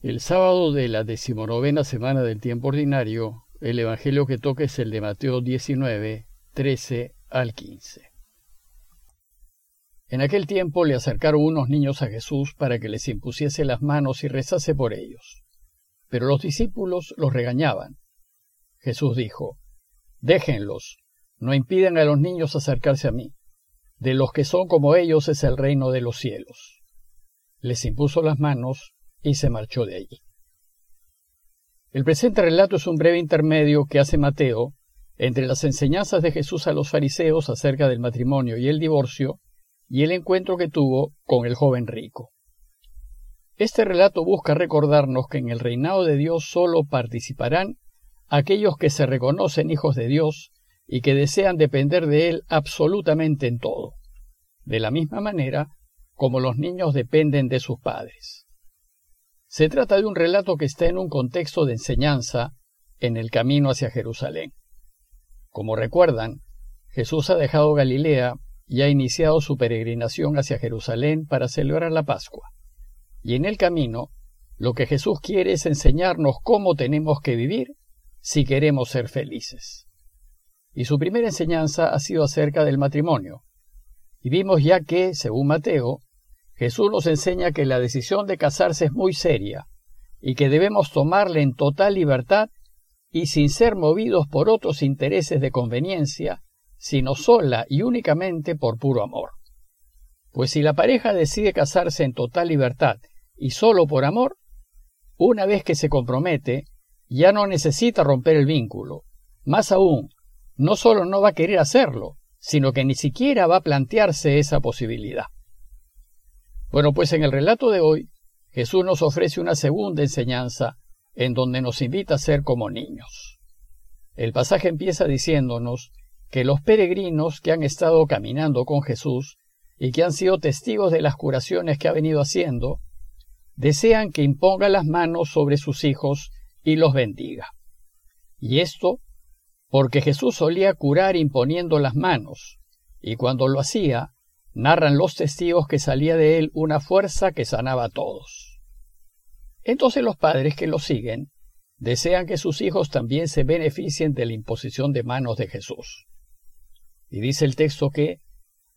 El sábado de la decimonovena semana del tiempo ordinario, el Evangelio que toca es el de Mateo 19, 13 al 15. En aquel tiempo le acercaron unos niños a Jesús para que les impusiese las manos y rezase por ellos. Pero los discípulos los regañaban. Jesús dijo, Déjenlos, no impidan a los niños acercarse a mí. De los que son como ellos es el reino de los cielos. Les impuso las manos y se marchó de allí. El presente relato es un breve intermedio que hace Mateo entre las enseñanzas de Jesús a los fariseos acerca del matrimonio y el divorcio y el encuentro que tuvo con el joven rico. Este relato busca recordarnos que en el reinado de Dios solo participarán aquellos que se reconocen hijos de Dios y que desean depender de Él absolutamente en todo, de la misma manera como los niños dependen de sus padres. Se trata de un relato que está en un contexto de enseñanza en el camino hacia Jerusalén. Como recuerdan, Jesús ha dejado Galilea y ha iniciado su peregrinación hacia Jerusalén para celebrar la Pascua. Y en el camino, lo que Jesús quiere es enseñarnos cómo tenemos que vivir si queremos ser felices. Y su primera enseñanza ha sido acerca del matrimonio. Y vimos ya que, según Mateo, Jesús nos enseña que la decisión de casarse es muy seria y que debemos tomarla en total libertad y sin ser movidos por otros intereses de conveniencia, sino sola y únicamente por puro amor. Pues si la pareja decide casarse en total libertad y solo por amor, una vez que se compromete, ya no necesita romper el vínculo. Más aún, no solo no va a querer hacerlo, sino que ni siquiera va a plantearse esa posibilidad. Bueno, pues en el relato de hoy, Jesús nos ofrece una segunda enseñanza en donde nos invita a ser como niños. El pasaje empieza diciéndonos que los peregrinos que han estado caminando con Jesús y que han sido testigos de las curaciones que ha venido haciendo, desean que imponga las manos sobre sus hijos y los bendiga. Y esto porque Jesús solía curar imponiendo las manos, y cuando lo hacía, narran los testigos que salía de él una fuerza que sanaba a todos. Entonces los padres que lo siguen desean que sus hijos también se beneficien de la imposición de manos de Jesús. Y dice el texto que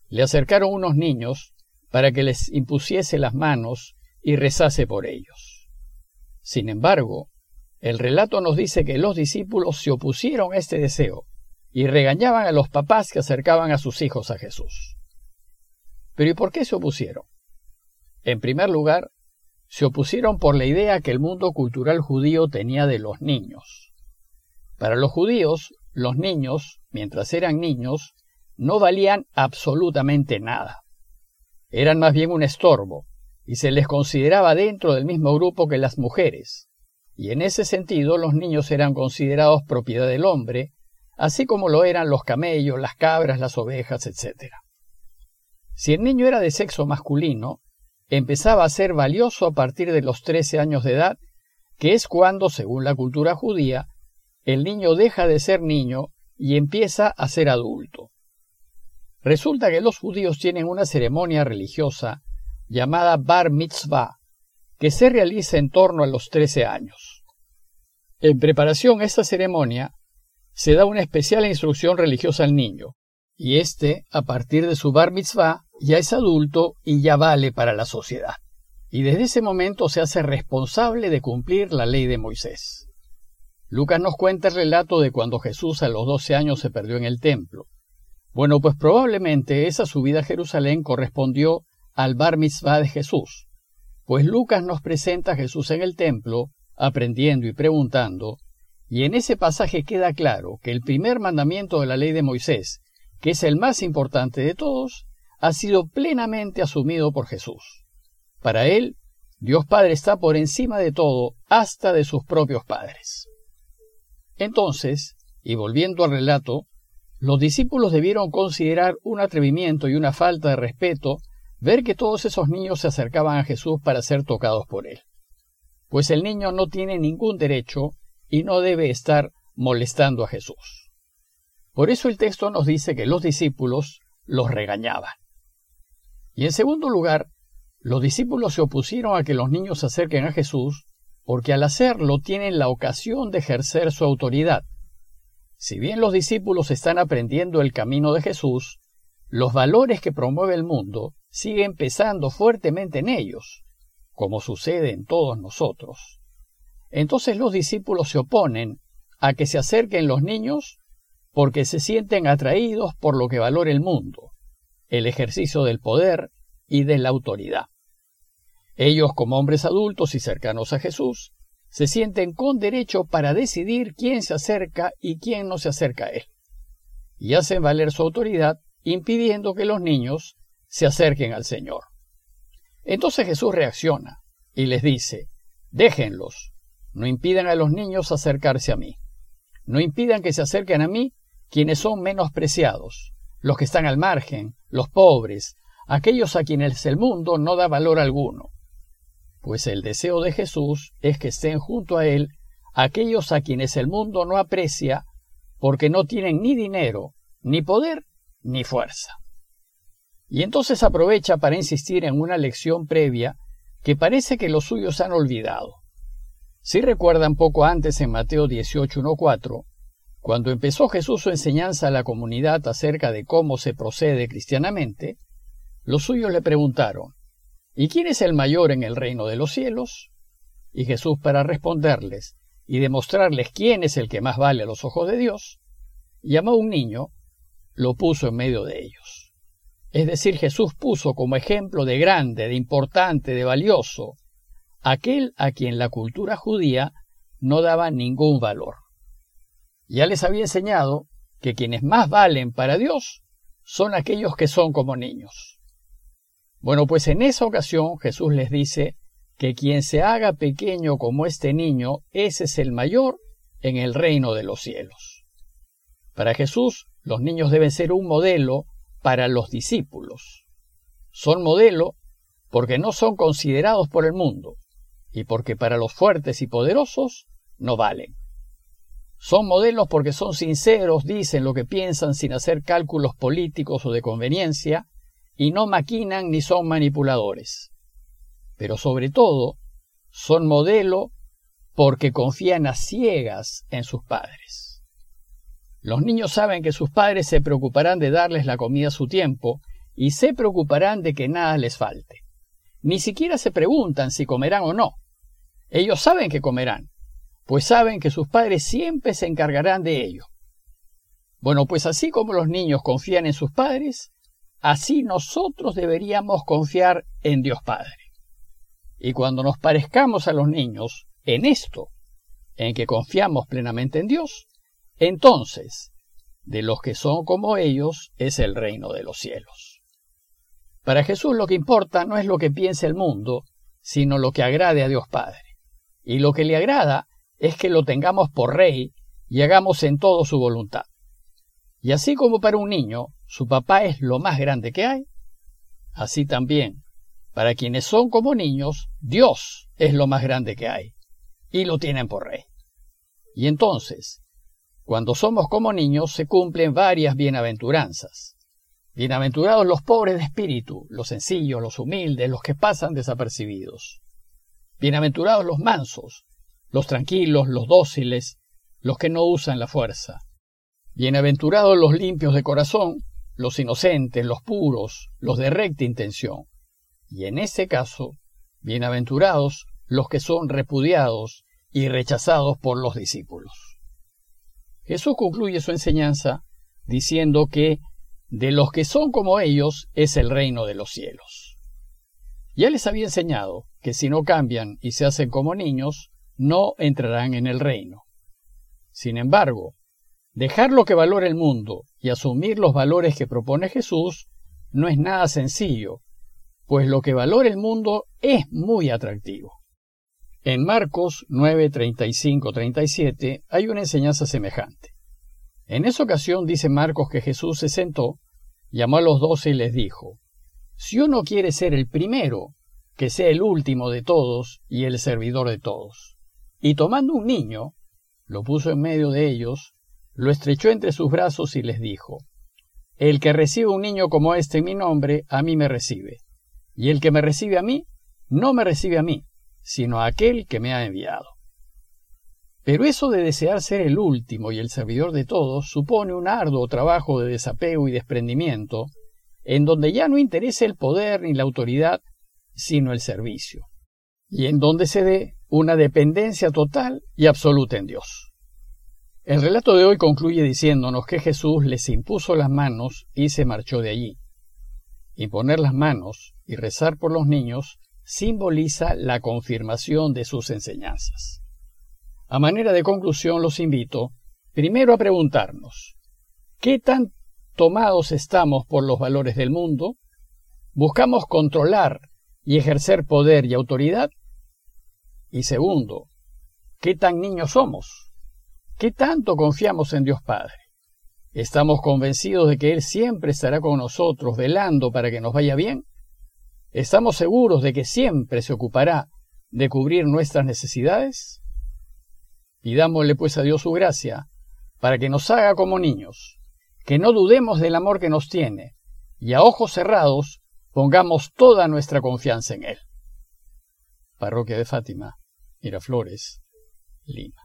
le acercaron unos niños para que les impusiese las manos y rezase por ellos. Sin embargo, el relato nos dice que los discípulos se opusieron a este deseo y regañaban a los papás que acercaban a sus hijos a Jesús. Pero ¿y por qué se opusieron? En primer lugar, se opusieron por la idea que el mundo cultural judío tenía de los niños. Para los judíos, los niños, mientras eran niños, no valían absolutamente nada. Eran más bien un estorbo, y se les consideraba dentro del mismo grupo que las mujeres, y en ese sentido los niños eran considerados propiedad del hombre, así como lo eran los camellos, las cabras, las ovejas, etc. Si el niño era de sexo masculino, empezaba a ser valioso a partir de los 13 años de edad, que es cuando, según la cultura judía, el niño deja de ser niño y empieza a ser adulto. Resulta que los judíos tienen una ceremonia religiosa llamada Bar Mitzvah, que se realiza en torno a los 13 años. En preparación a esta ceremonia, se da una especial instrucción religiosa al niño, y éste, a partir de su bar mitzvah, ya es adulto y ya vale para la sociedad. Y desde ese momento se hace responsable de cumplir la ley de Moisés. Lucas nos cuenta el relato de cuando Jesús a los 12 años se perdió en el templo. Bueno, pues probablemente esa subida a Jerusalén correspondió al bar mitzvah de Jesús, pues Lucas nos presenta a Jesús en el templo, aprendiendo y preguntando, y en ese pasaje queda claro que el primer mandamiento de la ley de Moisés, que es el más importante de todos, ha sido plenamente asumido por Jesús. Para él, Dios Padre está por encima de todo, hasta de sus propios padres. Entonces, y volviendo al relato, los discípulos debieron considerar un atrevimiento y una falta de respeto ver que todos esos niños se acercaban a Jesús para ser tocados por él. Pues el niño no tiene ningún derecho y no debe estar molestando a Jesús. Por eso el texto nos dice que los discípulos los regañaban. Y en segundo lugar, los discípulos se opusieron a que los niños se acerquen a Jesús porque al hacerlo tienen la ocasión de ejercer su autoridad. Si bien los discípulos están aprendiendo el camino de Jesús, los valores que promueve el mundo siguen pesando fuertemente en ellos, como sucede en todos nosotros. Entonces los discípulos se oponen a que se acerquen los niños porque se sienten atraídos por lo que valora el mundo, el ejercicio del poder y de la autoridad. Ellos, como hombres adultos y cercanos a Jesús, se sienten con derecho para decidir quién se acerca y quién no se acerca a Él, y hacen valer su autoridad impidiendo que los niños se acerquen al Señor. Entonces Jesús reacciona y les dice, déjenlos, no impidan a los niños acercarse a mí, no impidan que se acerquen a mí quienes son menospreciados, los que están al margen, los pobres, aquellos a quienes el mundo no da valor alguno pues el deseo de Jesús es que estén junto a Él aquellos a quienes el mundo no aprecia porque no tienen ni dinero, ni poder, ni fuerza. Y entonces aprovecha para insistir en una lección previa que parece que los suyos han olvidado. Si recuerdan poco antes en Mateo 18.1.4, cuando empezó Jesús su enseñanza a la comunidad acerca de cómo se procede cristianamente, los suyos le preguntaron, ¿Y quién es el mayor en el reino de los cielos? Y Jesús, para responderles y demostrarles quién es el que más vale a los ojos de Dios, llamó a un niño, lo puso en medio de ellos. Es decir, Jesús puso como ejemplo de grande, de importante, de valioso, aquel a quien la cultura judía no daba ningún valor. Ya les había enseñado que quienes más valen para Dios son aquellos que son como niños. Bueno, pues en esa ocasión Jesús les dice que quien se haga pequeño como este niño, ese es el mayor en el reino de los cielos. Para Jesús, los niños deben ser un modelo para los discípulos. Son modelo porque no son considerados por el mundo y porque para los fuertes y poderosos no valen. Son modelos porque son sinceros, dicen lo que piensan sin hacer cálculos políticos o de conveniencia, y no maquinan ni son manipuladores. Pero sobre todo, son modelo porque confían a ciegas en sus padres. Los niños saben que sus padres se preocuparán de darles la comida a su tiempo y se preocuparán de que nada les falte. Ni siquiera se preguntan si comerán o no. Ellos saben que comerán, pues saben que sus padres siempre se encargarán de ello. Bueno, pues así como los niños confían en sus padres, Así nosotros deberíamos confiar en Dios Padre. Y cuando nos parezcamos a los niños en esto, en que confiamos plenamente en Dios, entonces, de los que son como ellos es el reino de los cielos. Para Jesús lo que importa no es lo que piense el mundo, sino lo que agrade a Dios Padre. Y lo que le agrada es que lo tengamos por rey y hagamos en todo su voluntad. Y así como para un niño su papá es lo más grande que hay, así también, para quienes son como niños, Dios es lo más grande que hay, y lo tienen por rey. Y entonces, cuando somos como niños, se cumplen varias bienaventuranzas. Bienaventurados los pobres de espíritu, los sencillos, los humildes, los que pasan desapercibidos. Bienaventurados los mansos, los tranquilos, los dóciles, los que no usan la fuerza. Bienaventurados los limpios de corazón, los inocentes, los puros, los de recta intención. Y en ese caso, bienaventurados los que son repudiados y rechazados por los discípulos. Jesús concluye su enseñanza diciendo que de los que son como ellos es el reino de los cielos. Ya les había enseñado que si no cambian y se hacen como niños, no entrarán en el reino. Sin embargo, Dejar lo que valora el mundo y asumir los valores que propone Jesús no es nada sencillo, pues lo que valora el mundo es muy atractivo. En Marcos 9, 37 hay una enseñanza semejante. En esa ocasión dice Marcos que Jesús se sentó, llamó a los doce y les dijo, Si uno quiere ser el primero, que sea el último de todos y el servidor de todos. Y tomando un niño, lo puso en medio de ellos, lo estrechó entre sus brazos y les dijo, El que recibe un niño como este en mi nombre, a mí me recibe, y el que me recibe a mí, no me recibe a mí, sino a aquel que me ha enviado. Pero eso de desear ser el último y el servidor de todos supone un arduo trabajo de desapego y desprendimiento, en donde ya no interesa el poder ni la autoridad, sino el servicio, y en donde se dé una dependencia total y absoluta en Dios. El relato de hoy concluye diciéndonos que Jesús les impuso las manos y se marchó de allí. Imponer las manos y rezar por los niños simboliza la confirmación de sus enseñanzas. A manera de conclusión los invito primero a preguntarnos, ¿qué tan tomados estamos por los valores del mundo? ¿Buscamos controlar y ejercer poder y autoridad? Y segundo, ¿qué tan niños somos? ¿Qué tanto confiamos en Dios Padre? ¿Estamos convencidos de que Él siempre estará con nosotros velando para que nos vaya bien? ¿Estamos seguros de que siempre se ocupará de cubrir nuestras necesidades? Pidámosle pues a Dios su gracia, para que nos haga como niños, que no dudemos del amor que nos tiene, y a ojos cerrados pongamos toda nuestra confianza en Él. Parroquia de Fátima, Miraflores, Lima.